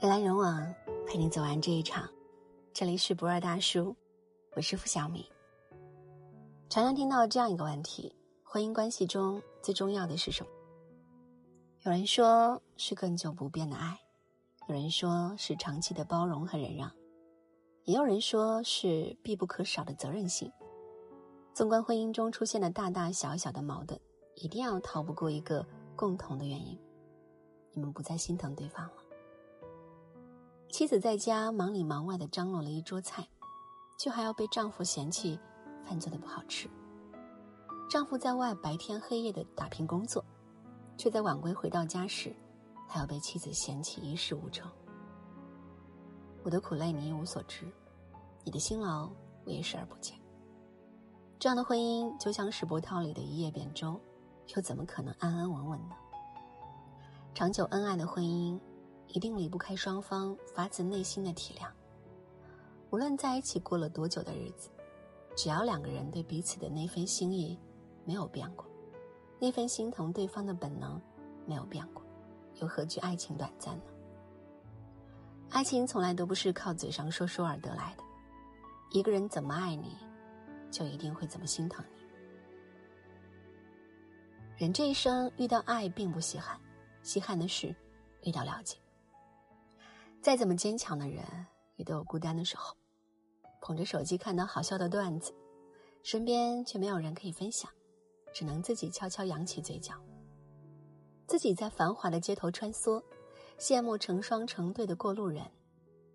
人来人往，陪你走完这一场。这里是不二大叔，我是付小米。常常听到这样一个问题：婚姻关系中最重要的是什么？有人说是更久不变的爱，有人说是长期的包容和忍让，也有人说是必不可少的责任心。纵观婚姻中出现的大大小小的矛盾，一定要逃不过一个共同的原因：你们不再心疼对方了。妻子在家忙里忙外的张罗了一桌菜，却还要被丈夫嫌弃饭做的不好吃。丈夫在外白天黑夜的打拼工作，却在晚归回到家时，还要被妻子嫌弃一事无成。我的苦累你一无所知，你的辛劳我也视而不见。这样的婚姻就像是波涛里的一叶扁舟，又怎么可能安安稳稳呢？长久恩爱的婚姻。一定离不开双方发自内心的体谅。无论在一起过了多久的日子，只要两个人对彼此的那份心意没有变过，那份心疼对方的本能没有变过，又何惧爱情短暂呢？爱情从来都不是靠嘴上说说而得来的。一个人怎么爱你，就一定会怎么心疼你。人这一生遇到爱并不稀罕，稀罕的是遇到了解。再怎么坚强的人，也都有孤单的时候。捧着手机看到好笑的段子，身边却没有人可以分享，只能自己悄悄扬起嘴角。自己在繁华的街头穿梭，羡慕成双成对的过路人，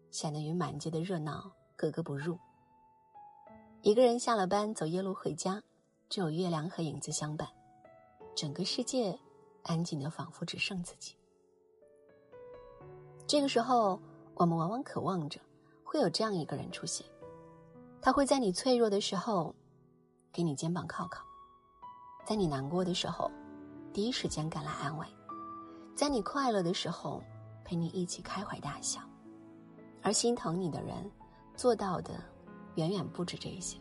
显得与满街的热闹格格不入。一个人下了班走夜路回家，只有月亮和影子相伴，整个世界安静的仿佛只剩自己。这个时候，我们往往渴望着会有这样一个人出现，他会在你脆弱的时候给你肩膀靠靠，在你难过的时候第一时间赶来安慰，在你快乐的时候陪你一起开怀大笑。而心疼你的人做到的远远不止这些。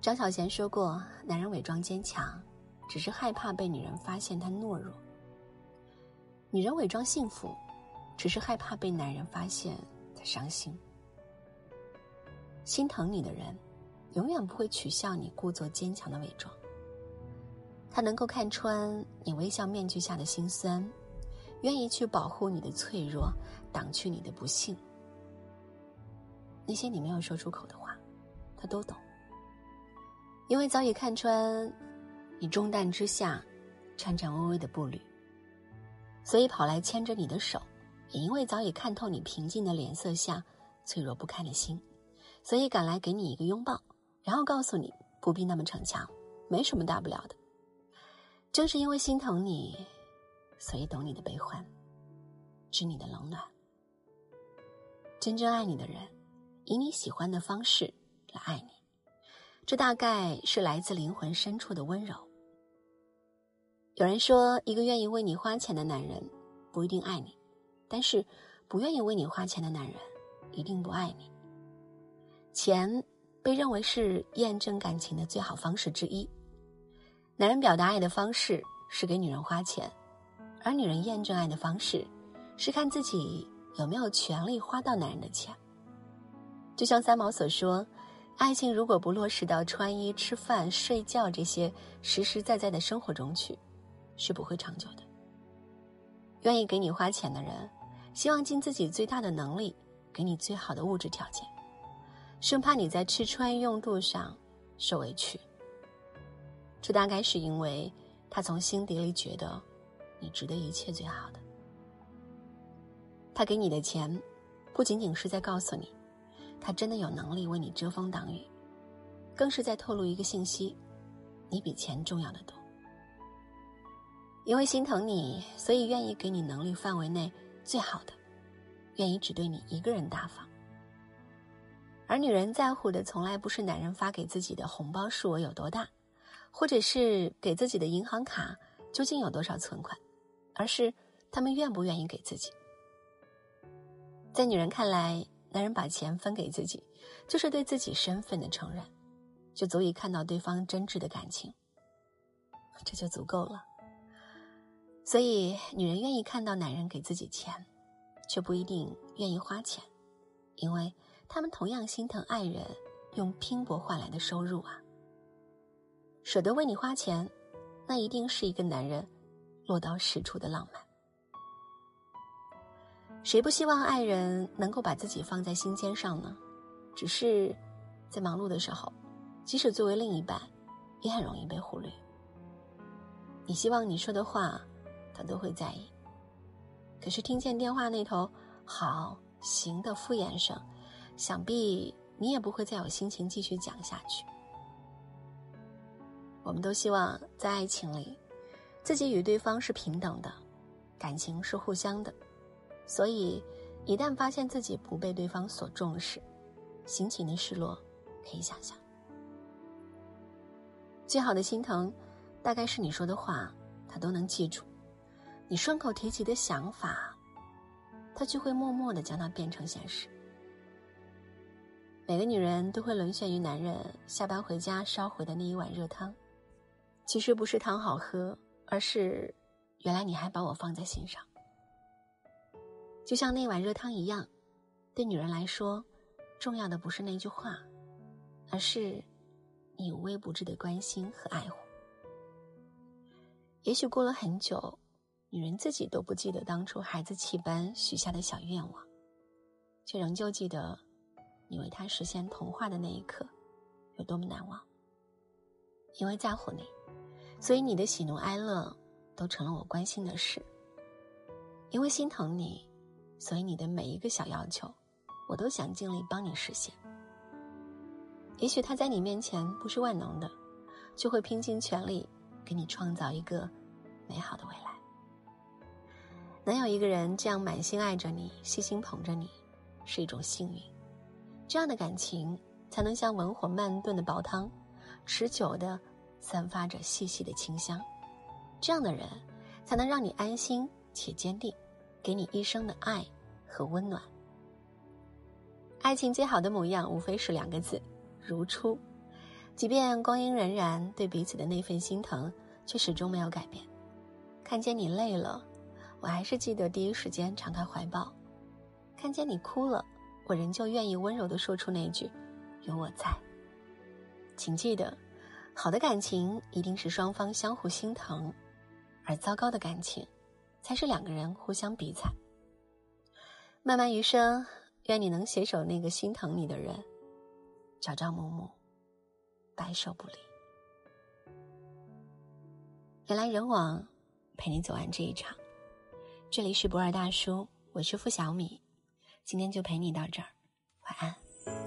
张小娴说过：“男人伪装坚强，只是害怕被女人发现他懦弱。”女人伪装幸福，只是害怕被男人发现她伤心。心疼你的人，永远不会取笑你故作坚强的伪装。他能够看穿你微笑面具下的心酸，愿意去保护你的脆弱，挡去你的不幸。那些你没有说出口的话，他都懂。因为早已看穿你重担之下颤颤巍巍的步履。所以跑来牵着你的手，也因为早已看透你平静的脸色下脆弱不堪的心，所以赶来给你一个拥抱，然后告诉你不必那么逞强，没什么大不了的。正是因为心疼你，所以懂你的悲欢，知你的冷暖。真正爱你的人，以你喜欢的方式来爱你，这大概是来自灵魂深处的温柔。有人说，一个愿意为你花钱的男人不一定爱你，但是不愿意为你花钱的男人一定不爱你。钱被认为是验证感情的最好方式之一。男人表达爱的方式是给女人花钱，而女人验证爱的方式是看自己有没有权利花到男人的钱。就像三毛所说，爱情如果不落实到穿衣、吃饭、睡觉这些实实在在的生活中去。是不会长久的。愿意给你花钱的人，希望尽自己最大的能力给你最好的物质条件，生怕你在吃穿用度上受委屈。这大概是因为他从心底里觉得你值得一切最好的。他给你的钱，不仅仅是在告诉你，他真的有能力为你遮风挡雨，更是在透露一个信息：你比钱重要的多。因为心疼你，所以愿意给你能力范围内最好的，愿意只对你一个人大方。而女人在乎的从来不是男人发给自己的红包数额有多大，或者是给自己的银行卡究竟有多少存款，而是他们愿不愿意给自己。在女人看来，男人把钱分给自己，就是对自己身份的承认，就足以看到对方真挚的感情，这就足够了。所以，女人愿意看到男人给自己钱，却不一定愿意花钱，因为他们同样心疼爱人用拼搏换来的收入啊。舍得为你花钱，那一定是一个男人落到实处的浪漫。谁不希望爱人能够把自己放在心尖上呢？只是在忙碌的时候，即使作为另一半，也很容易被忽略。你希望你说的话，他都会在意。可是听见电话那头“好行”的敷衍声，想必你也不会再有心情继续讲下去。我们都希望在爱情里，自己与对方是平等的，感情是互相的。所以，一旦发现自己不被对方所重视，心情的失落可以想象。最好的心疼。大概是你说的话，他都能记住；你顺口提起的想法，他就会默默的将它变成现实。每个女人都会沦陷于男人下班回家烧回的那一碗热汤，其实不是汤好喝，而是原来你还把我放在心上。就像那碗热汤一样，对女人来说，重要的不是那句话，而是你无微不至的关心和爱护。也许过了很久，女人自己都不记得当初孩子气般许下的小愿望，却仍旧记得你为她实现童话的那一刻有多么难忘。因为在乎你，所以你的喜怒哀乐都成了我关心的事。因为心疼你，所以你的每一个小要求，我都想尽力帮你实现。也许他在你面前不是万能的，就会拼尽全力。给你创造一个美好的未来。能有一个人这样满心爱着你，细心捧着你，是一种幸运。这样的感情才能像文火慢炖的煲汤，持久的散发着细细的清香。这样的人才能让你安心且坚定，给你一生的爱和温暖。爱情最好的模样，无非是两个字：如初。即便光阴荏苒，对彼此的那份心疼却始终没有改变。看见你累了，我还是记得第一时间敞开怀抱；看见你哭了，我仍旧愿意温柔的说出那句“有我在”。请记得，好的感情一定是双方相互心疼，而糟糕的感情，才是两个人互相比惨。漫漫余生，愿你能携手那个心疼你的人，朝朝暮暮。白首不离。人来人往，陪你走完这一场。这里是博尔大叔，我是付小米，今天就陪你到这儿，晚安。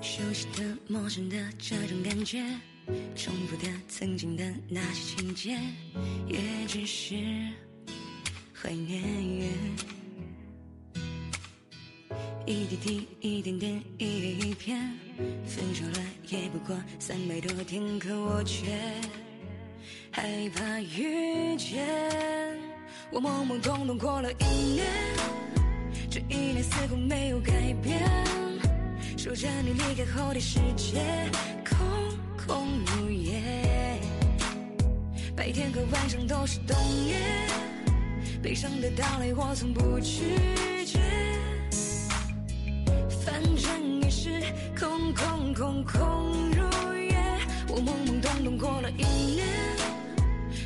熟悉的、陌生的这种感觉，重复的、曾经的那些情节，也只是怀念。一滴滴，一点点，一片一片，分手了也不过三百多天，可我却害怕遇见。我懵懵懂懂过了一年，这一年似乎没有改变。守着你离开后的世界，空空如也。白天和晚上都是冬夜，悲伤的到来我从不拒绝。反正也是空空空空如也，我懵懵懂懂过了一年，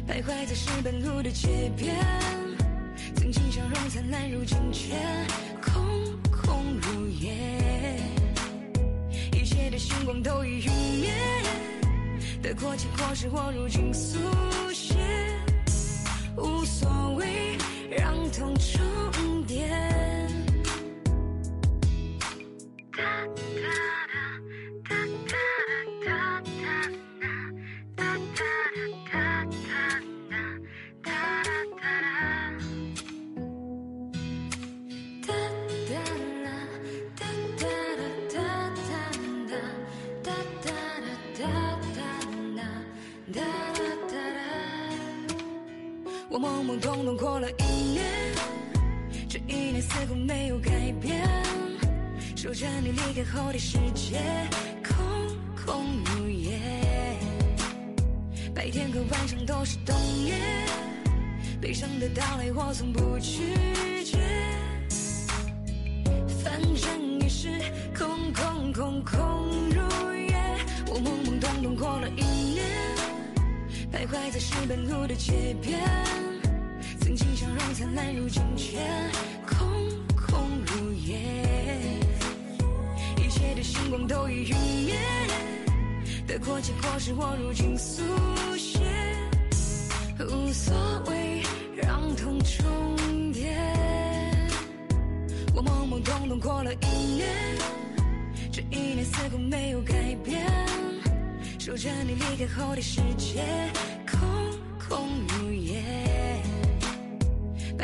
徘徊在石板路的街边，曾经笑容灿烂，如今却空空如也，一切的星光都已陨灭，得过且过是我如今速写，无所谓，让痛重我懵懵懂懂过了一年，这一年似乎没有改变。守着你离开后的世界，空空如也。白天和晚上都是冬夜，悲伤的到来我从不拒绝，反正也是空空空空徘徊在石板路的街边，曾经笑容灿烂，如今却空空如也，一切的星光都已陨灭。得过且过是我如今速写，无所谓让痛重叠。我懵懵懂懂过了一年，这一年似乎没有改变，守着你离开后的世界，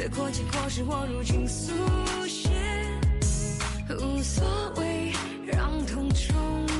得过且过是我如今速写无所谓让痛重